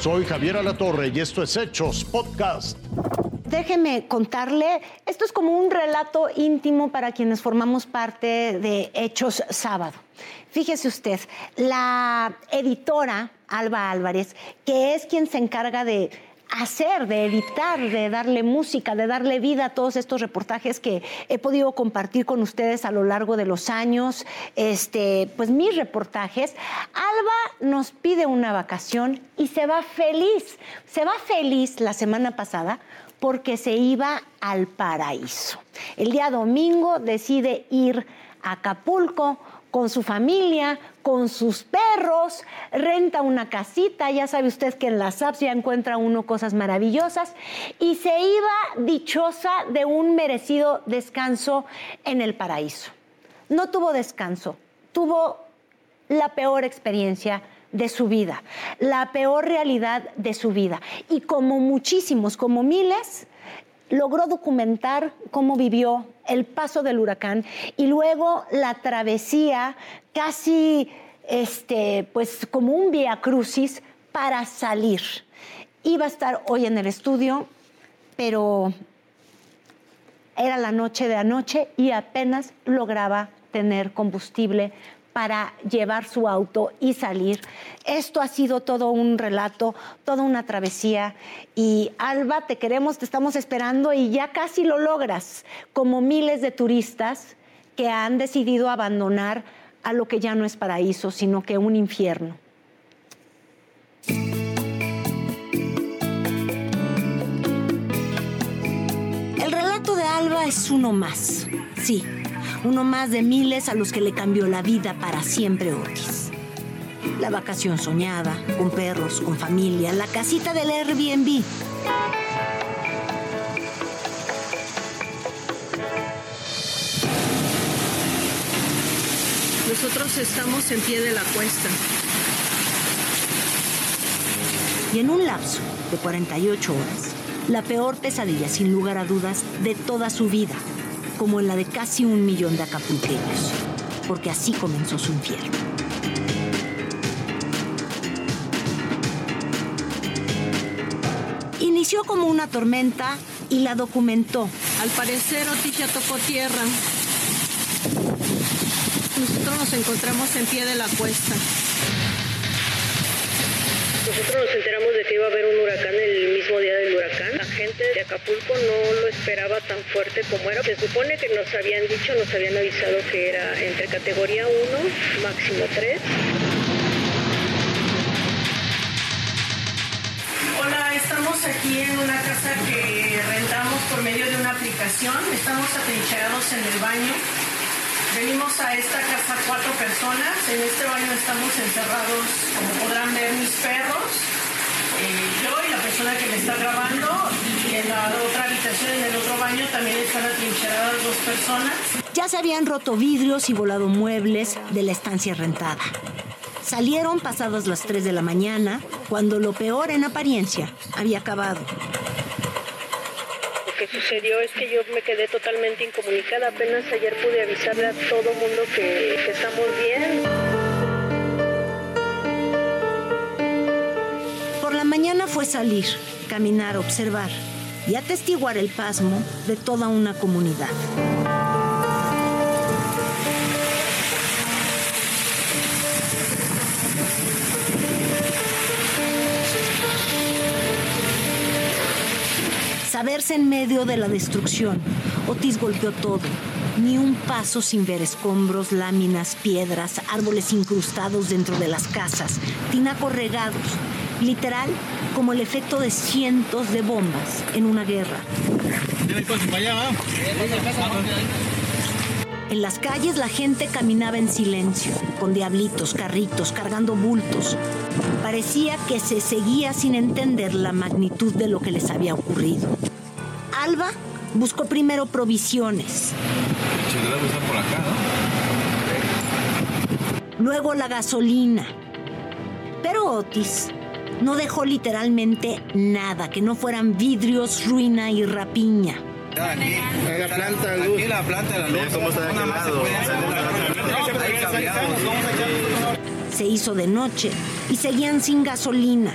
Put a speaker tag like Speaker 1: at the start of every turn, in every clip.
Speaker 1: Soy Javier Alatorre y esto es Hechos Podcast.
Speaker 2: Déjeme contarle, esto es como un relato íntimo para quienes formamos parte de Hechos Sábado. Fíjese usted, la editora Alba Álvarez, que es quien se encarga de hacer, de editar, de darle música, de darle vida a todos estos reportajes que he podido compartir con ustedes a lo largo de los años, este, pues mis reportajes. Alba nos pide una vacación y se va feliz. Se va feliz la semana pasada porque se iba al paraíso. El día domingo decide ir a Acapulco con su familia, con sus perros, renta una casita, ya sabe usted que en las apps ya encuentra uno cosas maravillosas, y se iba dichosa de un merecido descanso en el paraíso. No tuvo descanso, tuvo la peor experiencia de su vida, la peor realidad de su vida. Y como muchísimos, como miles, logró documentar cómo vivió el paso del huracán y luego la travesía casi este, pues como un vía crucis para salir. Iba a estar hoy en el estudio, pero era la noche de anoche y apenas lograba tener combustible para llevar su auto y salir. Esto ha sido todo un relato, toda una travesía. Y Alba, te queremos, te estamos esperando y ya casi lo logras, como miles de turistas que han decidido abandonar a lo que ya no es paraíso, sino que un infierno. El relato de Alba es uno más, sí uno más de miles a los que le cambió la vida para siempre Otis. La vacación soñada, con perros, con familia, la casita del Airbnb.
Speaker 3: Nosotros estamos en pie de la cuesta.
Speaker 2: Y en un lapso de 48 horas, la peor pesadilla sin lugar a dudas de toda su vida como la de casi un millón de acapulqueños, porque así comenzó su infierno. Inició como una tormenta y la documentó.
Speaker 3: Al parecer Otis ya tocó tierra. Nosotros nos encontramos en pie de la cuesta.
Speaker 4: Nosotros nos enteramos de que iba a haber un huracán el mismo día del huracán. La gente de Acapulco no lo esperaba tan fuerte como era. Se supone que nos habían dicho, nos habían avisado que era entre categoría 1, máximo 3.
Speaker 3: Hola, estamos aquí en una casa que rentamos por medio de una aplicación. Estamos atrincherados en el baño. Venimos a esta casa cuatro personas. En este baño estamos encerrados, como podrán ver, mis perros, eh, yo y la persona que me está grabando. Y en la otra habitación, en el otro baño, también están atrincheradas dos personas.
Speaker 2: Ya se habían roto vidrios y volado muebles de la estancia rentada. Salieron pasadas las 3 de la mañana, cuando lo peor en apariencia había acabado
Speaker 4: sucedió es que yo me quedé totalmente incomunicada. Apenas ayer pude avisarle a todo mundo que, que estamos bien.
Speaker 2: Por la mañana fue salir, caminar, observar y atestiguar el pasmo de toda una comunidad. Verse en medio de la destrucción. Otis golpeó todo, ni un paso sin ver escombros, láminas, piedras, árboles incrustados dentro de las casas, tinacos regados, literal como el efecto de cientos de bombas en una guerra. En las calles la gente caminaba en silencio, con diablitos, carritos, cargando bultos. Parecía que se seguía sin entender la magnitud de lo que les había ocurrido. Alba buscó primero provisiones. Luego la gasolina. Pero Otis no dejó literalmente nada, que no fueran vidrios, ruina y rapiña.
Speaker 5: Aquí, la planta de luz. la planta de la luz. ¿Cómo está
Speaker 2: Se hizo de noche y seguían sin gasolina.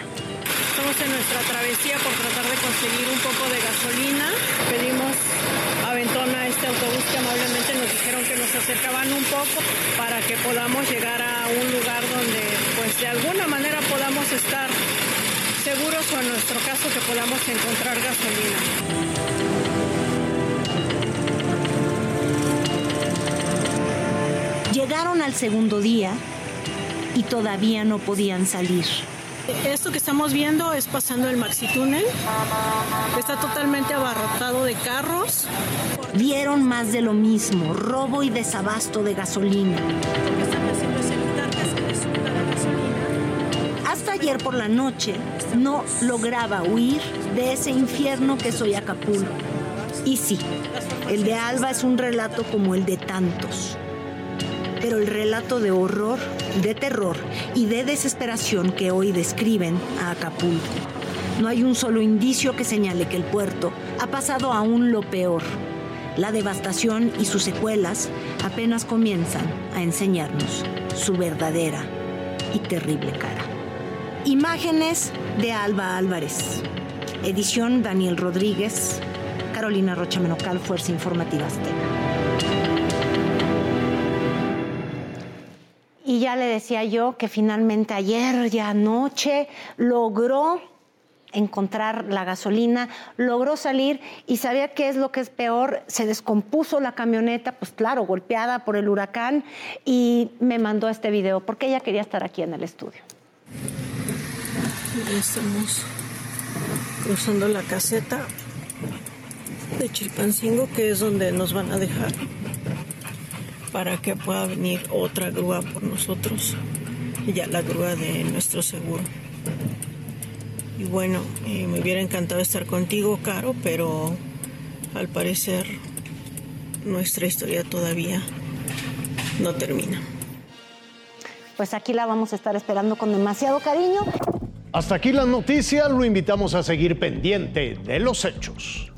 Speaker 3: En nuestra travesía por tratar de conseguir un poco de gasolina. Pedimos aventón a este autobús que amablemente nos dijeron que nos acercaban un poco para que podamos llegar a un lugar donde pues de alguna manera podamos estar seguros o en nuestro caso que podamos encontrar gasolina.
Speaker 2: Llegaron al segundo día y todavía no podían salir.
Speaker 3: Esto que estamos viendo es pasando el Maxi Túnel. Está totalmente abarrotado de carros.
Speaker 2: Vieron más de lo mismo, robo y desabasto de gasolina. Hasta ayer por la noche no lograba huir de ese infierno que soy Acapulco. Y sí, el de Alba es un relato como el de tantos. Pero el relato de horror, de terror y de desesperación que hoy describen a Acapulco. No hay un solo indicio que señale que el puerto ha pasado aún lo peor. La devastación y sus secuelas apenas comienzan a enseñarnos su verdadera y terrible cara. Imágenes de Alba Álvarez. Edición Daniel Rodríguez. Carolina Rocha Menocal, Fuerza Informativa Azteca. Ya le decía yo que finalmente ayer, ya anoche, logró encontrar la gasolina, logró salir y sabía qué es lo que es peor, se descompuso la camioneta, pues claro, golpeada por el huracán y me mandó este video porque ella quería estar aquí en el estudio.
Speaker 3: Ya estamos cruzando la caseta de Chilpancingo, que es donde nos van a dejar para que pueda venir otra grúa por nosotros, ya la grúa de nuestro seguro. Y bueno, eh, me hubiera encantado estar contigo, Caro, pero al parecer nuestra historia todavía no termina.
Speaker 2: Pues aquí la vamos a estar esperando con demasiado cariño.
Speaker 1: Hasta aquí la noticia, lo invitamos a seguir pendiente de los hechos.